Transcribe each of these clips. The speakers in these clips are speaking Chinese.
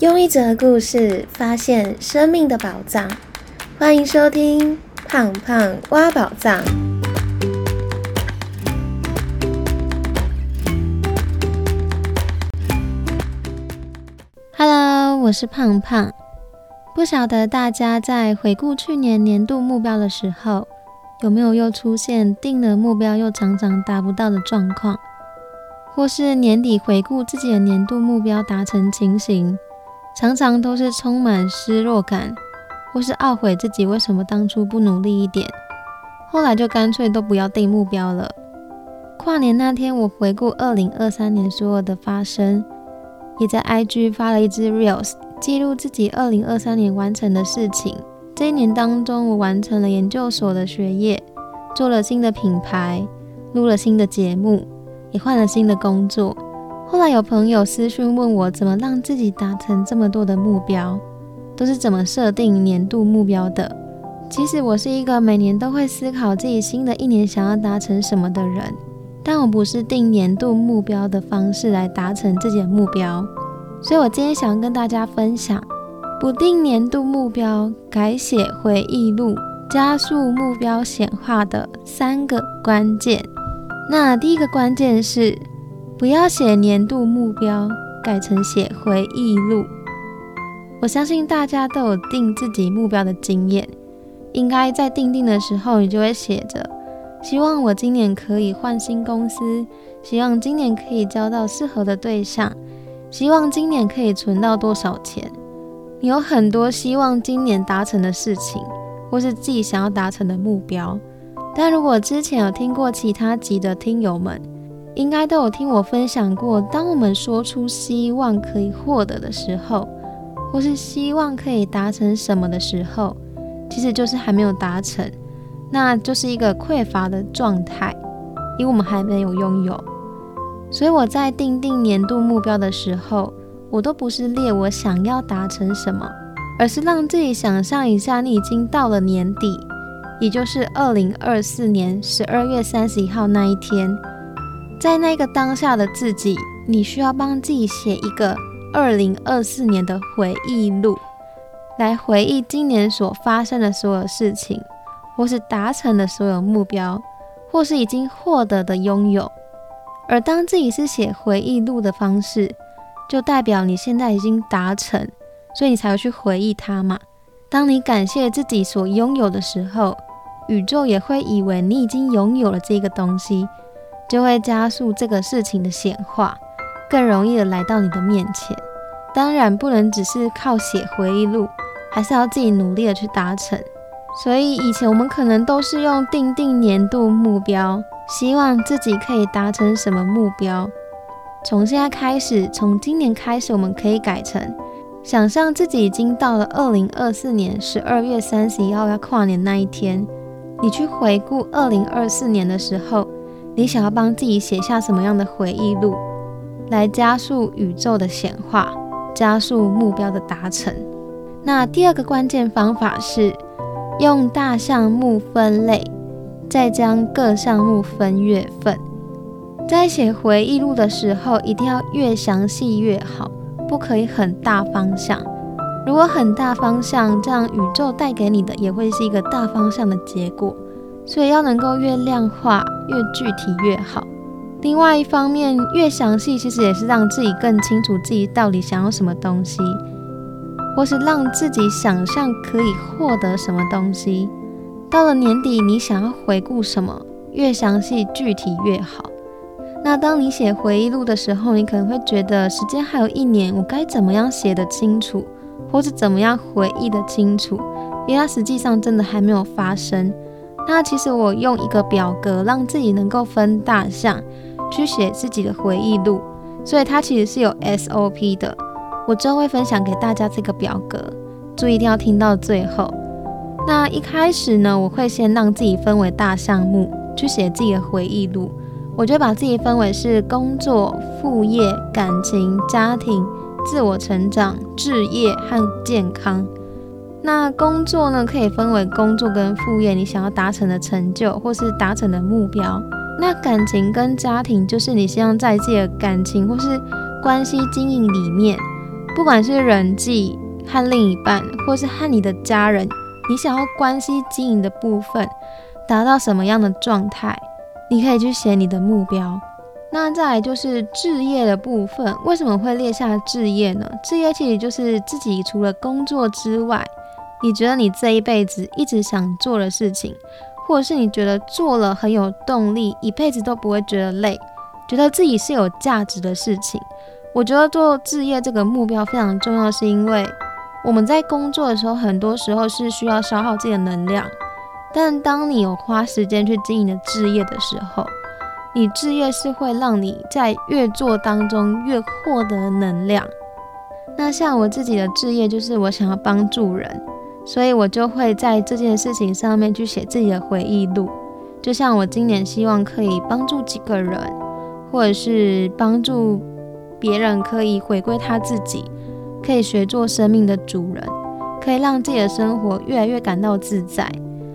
用一则故事发现生命的宝藏，欢迎收听《胖胖挖宝藏》。Hello，我是胖胖。不晓得大家在回顾去年年度目标的时候，有没有又出现定了目标又常常达不到的状况，或是年底回顾自己的年度目标达成情形？常常都是充满失落感，或是懊悔自己为什么当初不努力一点，后来就干脆都不要定目标了。跨年那天，我回顾二零二三年所有的发生，也在 IG 发了一支 Reels，记录自己二零二三年完成的事情。这一年当中，我完成了研究所的学业，做了新的品牌，录了新的节目，也换了新的工作。后来有朋友私讯问我，怎么让自己达成这么多的目标，都是怎么设定年度目标的？其实我是一个每年都会思考自己新的一年想要达成什么的人，但我不是定年度目标的方式来达成自己的目标。所以我今天想要跟大家分享，不定年度目标，改写回忆录，加速目标显化的三个关键。那第一个关键是。不要写年度目标，改成写回忆录。我相信大家都有定自己目标的经验，应该在定定的时候，你就会写着：希望我今年可以换新公司，希望今年可以交到适合的对象，希望今年可以存到多少钱。你有很多希望今年达成的事情，或是自己想要达成的目标。但如果之前有听过其他集的听友们，应该都有听我分享过，当我们说出希望可以获得的时候，或是希望可以达成什么的时候，其实就是还没有达成，那就是一个匮乏的状态，因为我们还没有拥有。所以我在定定年度目标的时候，我都不是列我想要达成什么，而是让自己想象一下，你已经到了年底，也就是二零二四年十二月三十一号那一天。在那个当下的自己，你需要帮自己写一个二零二四年的回忆录，来回忆今年所发生的所有事情，或是达成的所有目标，或是已经获得的拥有。而当自己是写回忆录的方式，就代表你现在已经达成，所以你才会去回忆它嘛。当你感谢自己所拥有的时候，宇宙也会以为你已经拥有了这个东西。就会加速这个事情的显化，更容易的来到你的面前。当然不能只是靠写回忆录，还是要自己努力的去达成。所以以前我们可能都是用定定年度目标，希望自己可以达成什么目标。从现在开始，从今年开始，我们可以改成想象自己已经到了二零二四年十二月三十一号要跨年那一天，你去回顾二零二四年的时候。你想要帮自己写下什么样的回忆录，来加速宇宙的显化，加速目标的达成？那第二个关键方法是用大项目分类，再将各项目分月份。在写回忆录的时候，一定要越详细越好，不可以很大方向。如果很大方向，这样宇宙带给你的也会是一个大方向的结果。所以要能够越量化、越具体越好。另外一方面，越详细其实也是让自己更清楚自己到底想要什么东西，或是让自己想象可以获得什么东西。到了年底，你想要回顾什么？越详细具体越好。那当你写回忆录的时候，你可能会觉得时间还有一年，我该怎么样写得清楚，或是怎么样回忆得清楚？因为它实际上真的还没有发生。那其实我用一个表格让自己能够分大项去写自己的回忆录，所以它其实是有 SOP 的。我之后会分享给大家这个表格，注意一定要听到最后。那一开始呢，我会先让自己分为大项目去写自己的回忆录，我就把自己分为是工作、副业、感情、家庭、自我成长、置业和健康。那工作呢，可以分为工作跟副业，你想要达成的成就或是达成的目标。那感情跟家庭，就是你希望在自己的感情或是关系经营里面，不管是人际和另一半，或是和你的家人，你想要关系经营的部分达到什么样的状态，你可以去写你的目标。那再来就是置业的部分，为什么会列下置业呢？置业其实就是自己除了工作之外，你觉得你这一辈子一直想做的事情，或者是你觉得做了很有动力，一辈子都不会觉得累，觉得自己是有价值的事情。我觉得做置业这个目标非常重要，是因为我们在工作的时候，很多时候是需要消耗自己的能量，但当你有花时间去经营的置业的时候，你置业是会让你在越做当中越获得能量。那像我自己的置业，就是我想要帮助人，所以我就会在这件事情上面去写自己的回忆录。就像我今年希望可以帮助几个人，或者是帮助。别人可以回归他自己，可以学做生命的主人，可以让自己的生活越来越感到自在。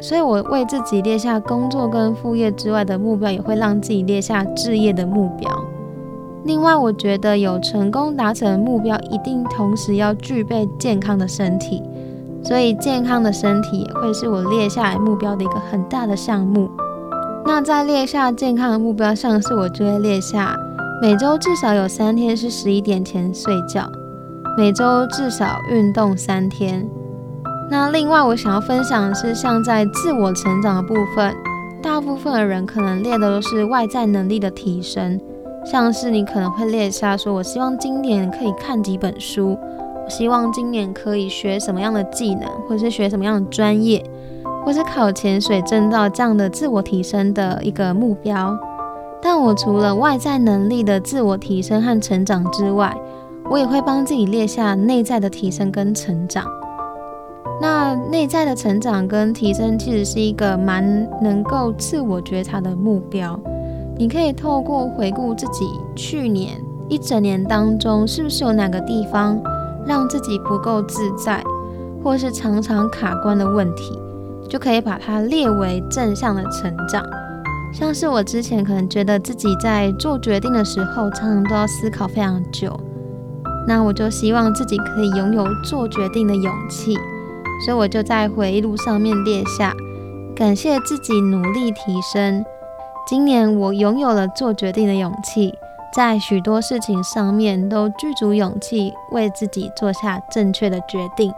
所以，我为自己列下工作跟副业之外的目标，也会让自己列下置业的目标。另外，我觉得有成功达成目标，一定同时要具备健康的身体。所以，健康的身体也会是我列下来目标的一个很大的项目。那在列下健康的目标上，是我就会列下。每周至少有三天是十一点前睡觉，每周至少运动三天。那另外我想要分享的是，像在自我成长的部分，大部分的人可能列的都是外在能力的提升，像是你可能会列下说，我希望今年可以看几本书，希望今年可以学什么样的技能，或者是学什么样的专业，或是考潜水证照这样的自我提升的一个目标。但我除了外在能力的自我提升和成长之外，我也会帮自己列下内在的提升跟成长。那内在的成长跟提升其实是一个蛮能够自我觉察的目标。你可以透过回顾自己去年一整年当中，是不是有哪个地方让自己不够自在，或是常常卡关的问题，就可以把它列为正向的成长。像是我之前可能觉得自己在做决定的时候，常常都要思考非常久，那我就希望自己可以拥有做决定的勇气，所以我就在回忆录上面列下，感谢自己努力提升，今年我拥有了做决定的勇气，在许多事情上面都具足勇气，为自己做下正确的决定，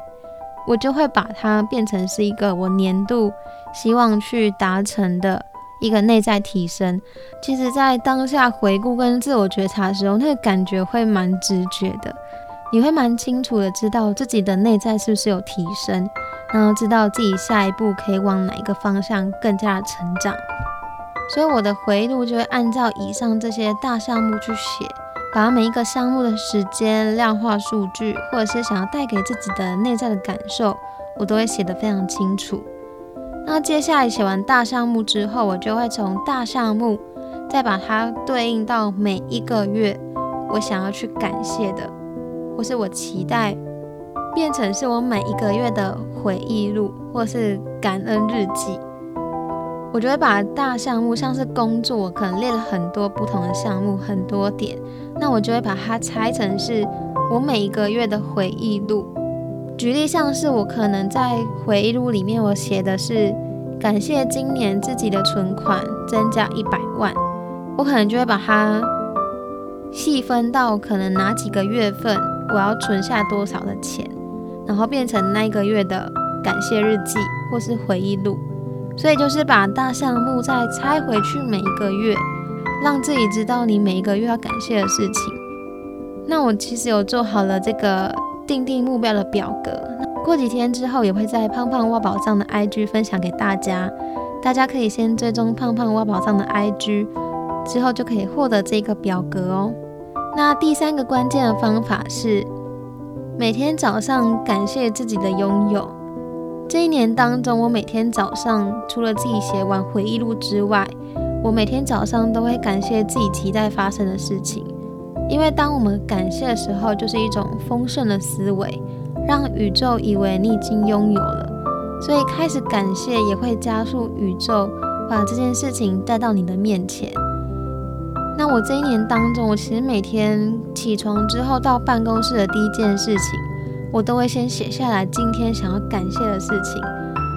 我就会把它变成是一个我年度希望去达成的。一个内在提升，其实，在当下回顾跟自我觉察的时候，那个感觉会蛮直觉的，你会蛮清楚的知道自己的内在是不是有提升，然后知道自己下一步可以往哪一个方向更加成长。所以我的回忆录就会按照以上这些大项目去写，把每一个项目的时间、量化数据，或者是想要带给自己的内在的感受，我都会写得非常清楚。那接下来写完大项目之后，我就会从大项目再把它对应到每一个月我想要去感谢的，或是我期待变成是我每一个月的回忆录，或是感恩日记。我就会把大项目，像是工作，可能列了很多不同的项目，很多点，那我就会把它拆成是我每一个月的回忆录。举例像是我可能在回忆录里面，我写的是感谢今年自己的存款增加一百万，我可能就会把它细分到可能哪几个月份我要存下多少的钱，然后变成那一个月的感谢日记或是回忆录。所以就是把大项目再拆回去每一个月，让自己知道你每一个月要感谢的事情。那我其实有做好了这个。定定目标的表格，过几天之后也会在胖胖挖宝藏的 IG 分享给大家，大家可以先追踪胖胖挖宝藏的 IG，之后就可以获得这个表格哦。那第三个关键的方法是每天早上感谢自己的拥有。这一年当中，我每天早上除了自己写完回忆录之外，我每天早上都会感谢自己期待发生的事情。因为当我们感谢的时候，就是一种丰盛的思维，让宇宙以为你已经拥有了，所以开始感谢也会加速宇宙把这件事情带到你的面前。那我这一年当中，我其实每天起床之后到办公室的第一件事情，我都会先写下来今天想要感谢的事情。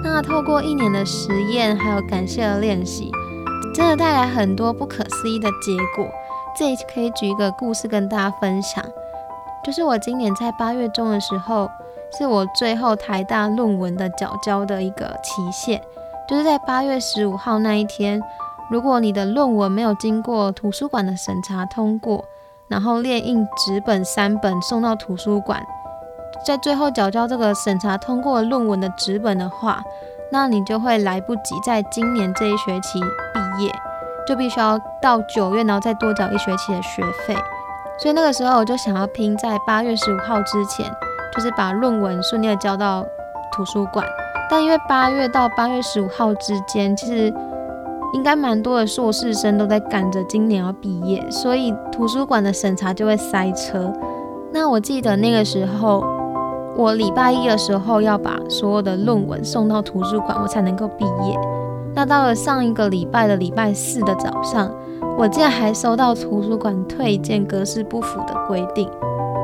那透过一年的实验，还有感谢的练习，真的带来很多不可思议的结果。这里可以举一个故事跟大家分享，就是我今年在八月中的时候，是我最后台大论文的缴交的一个期限，就是在八月十五号那一天，如果你的论文没有经过图书馆的审查通过，然后列印纸本三本送到图书馆。在最后缴交这个审查通过论文的纸本的话，那你就会来不及在今年这一学期毕业，就必须要到九月，然后再多缴一学期的学费。所以那个时候我就想要拼在八月十五号之前，就是把论文顺利的交到图书馆。但因为八月到八月十五号之间，其实应该蛮多的硕士生都在赶着今年要毕业，所以图书馆的审查就会塞车。那我记得那个时候。我礼拜一的时候要把所有的论文送到图书馆，我才能够毕业。那到了上一个礼拜的礼拜四的早上，我竟然还收到图书馆退件格式不符的规定。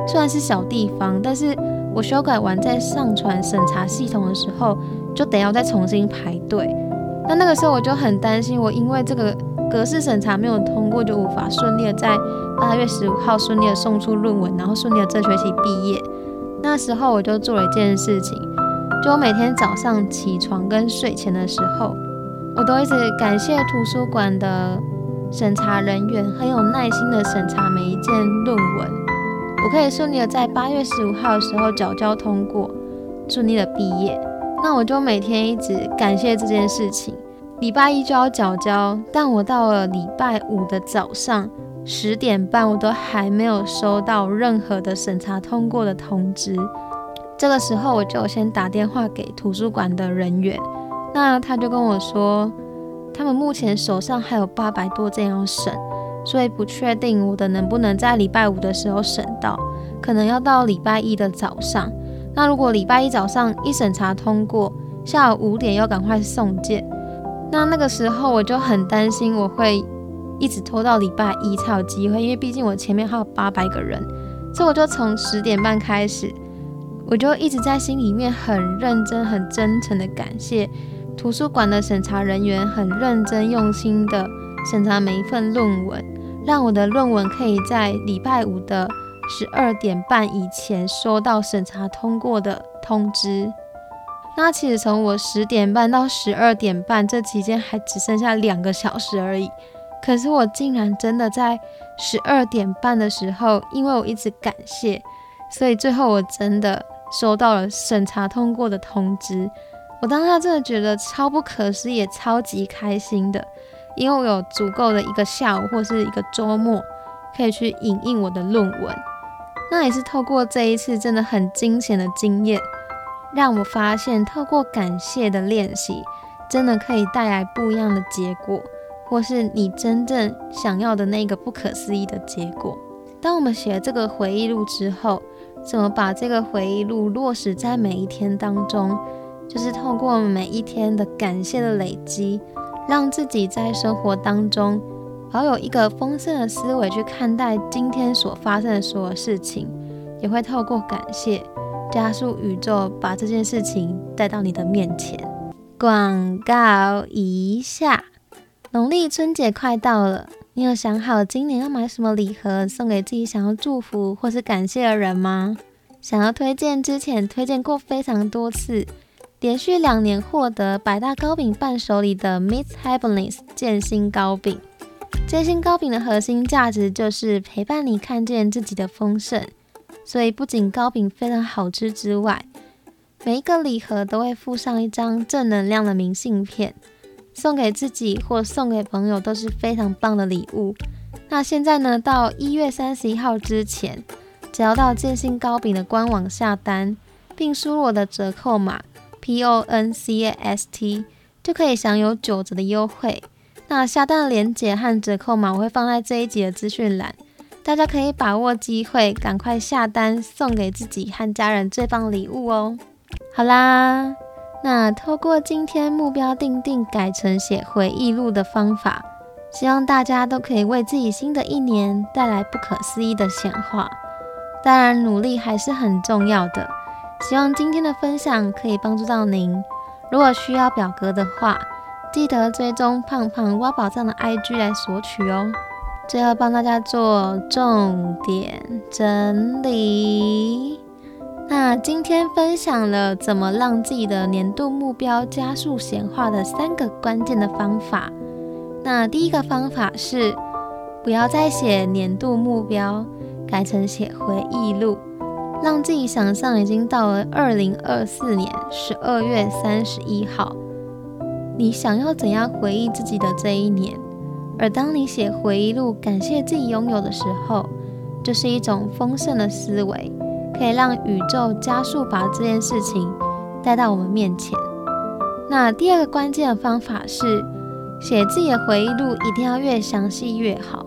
虽然是小地方，但是我修改完再上传审查系统的时候，就得要再重新排队。那那个时候我就很担心，我因为这个格式审查没有通过，就无法顺利的在八月十五号顺利的送出论文，然后顺利的这学期毕业。那时候我就做了一件事情，就我每天早上起床跟睡前的时候，我都一直感谢图书馆的审查人员很有耐心的审查每一件论文，我可以顺利的在八月十五号的时候缴交通过，顺利的毕业。那我就每天一直感谢这件事情。礼拜一就要缴交，但我到了礼拜五的早上。十点半，我都还没有收到任何的审查通过的通知。这个时候，我就先打电话给图书馆的人员，那他就跟我说，他们目前手上还有八百多件要审，所以不确定我的能不能在礼拜五的时候审到，可能要到礼拜一的早上。那如果礼拜一早上一审查通过，下午五点要赶快送件，那那个时候我就很担心我会。一直拖到礼拜一才有机会，因为毕竟我前面还有八百个人，所以我就从十点半开始，我就一直在心里面很认真、很真诚的感谢图书馆的审查人员，很认真用心的审查每一份论文，让我的论文可以在礼拜五的十二点半以前收到审查通过的通知。那其实从我十点半到十二点半这期间，还只剩下两个小时而已。可是我竟然真的在十二点半的时候，因为我一直感谢，所以最后我真的收到了审查通过的通知。我当下真的觉得超不可思议，也超级开心的，因为我有足够的一个下午或是一个周末可以去影印我的论文。那也是透过这一次真的很惊险的经验，让我发现透过感谢的练习，真的可以带来不一样的结果。或是你真正想要的那个不可思议的结果。当我们写了这个回忆录之后，怎么把这个回忆录落实在每一天当中？就是透过每一天的感谢的累积，让自己在生活当中保有一个丰盛的思维去看待今天所发生的所有事情，也会透过感谢加速宇宙把这件事情带到你的面前。广告一下。农历春节快到了，你有想好今年要买什么礼盒送给自己想要祝福或是感谢的人吗？想要推荐之前推荐过非常多次，连续两年获得百大糕饼伴手礼的 Miss Happiness 建新糕饼。建新糕饼的核心价值就是陪伴你看见自己的丰盛，所以不仅糕饼非常好吃之外，每一个礼盒都会附上一张正能量的明信片。送给自己或送给朋友都是非常棒的礼物。那现在呢，到一月三十一号之前，只要到建信糕饼的官网下单，并输入我的折扣码 P O N C A S T，就可以享有九折的优惠。那下单的链接和折扣码我会放在这一集的资讯栏，大家可以把握机会，赶快下单，送给自己和家人最棒礼物哦。好啦。那透过今天目标定定改成写回忆录的方法，希望大家都可以为自己新的一年带来不可思议的显化。当然，努力还是很重要的。希望今天的分享可以帮助到您。如果需要表格的话，记得追踪胖胖挖宝藏的 IG 来索取哦。最后帮大家做重点整理。那今天分享了怎么让自己的年度目标加速显化的三个关键的方法。那第一个方法是，不要再写年度目标，改成写回忆录。让自己想象已经到了二零二四年十二月三十一号，你想要怎样回忆自己的这一年？而当你写回忆录，感谢自己拥有的时候，就是一种丰盛的思维，可以让宇宙加速把这件事情带到我们面前。那第二个关键的方法是，写自己的回忆录一定要越详细越好。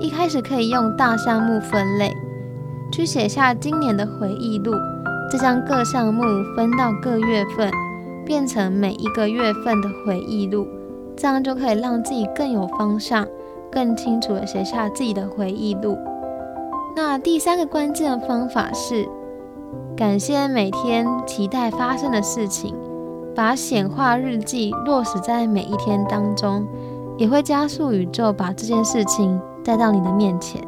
一开始可以用大项目分类。去写下今年的回忆录，再将各项目分到各月份，变成每一个月份的回忆录，这样就可以让自己更有方向，更清楚的写下自己的回忆录。那第三个关键的方法是，感谢每天期待发生的事情，把显化日记落实在每一天当中，也会加速宇宙把这件事情带到你的面前。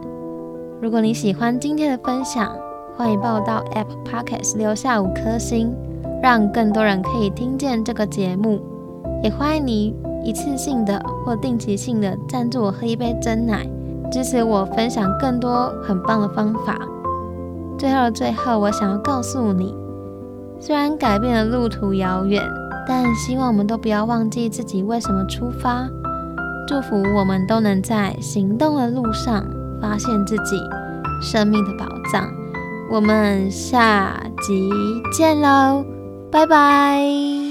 如果你喜欢今天的分享，欢迎报到 App Podcast 留下五颗星，让更多人可以听见这个节目。也欢迎你一次性的或定期性的赞助我喝一杯真奶，支持我分享更多很棒的方法。最后的最后，我想要告诉你，虽然改变的路途遥远，但希望我们都不要忘记自己为什么出发。祝福我们都能在行动的路上。发现自己生命的宝藏，我们下集见喽，拜拜。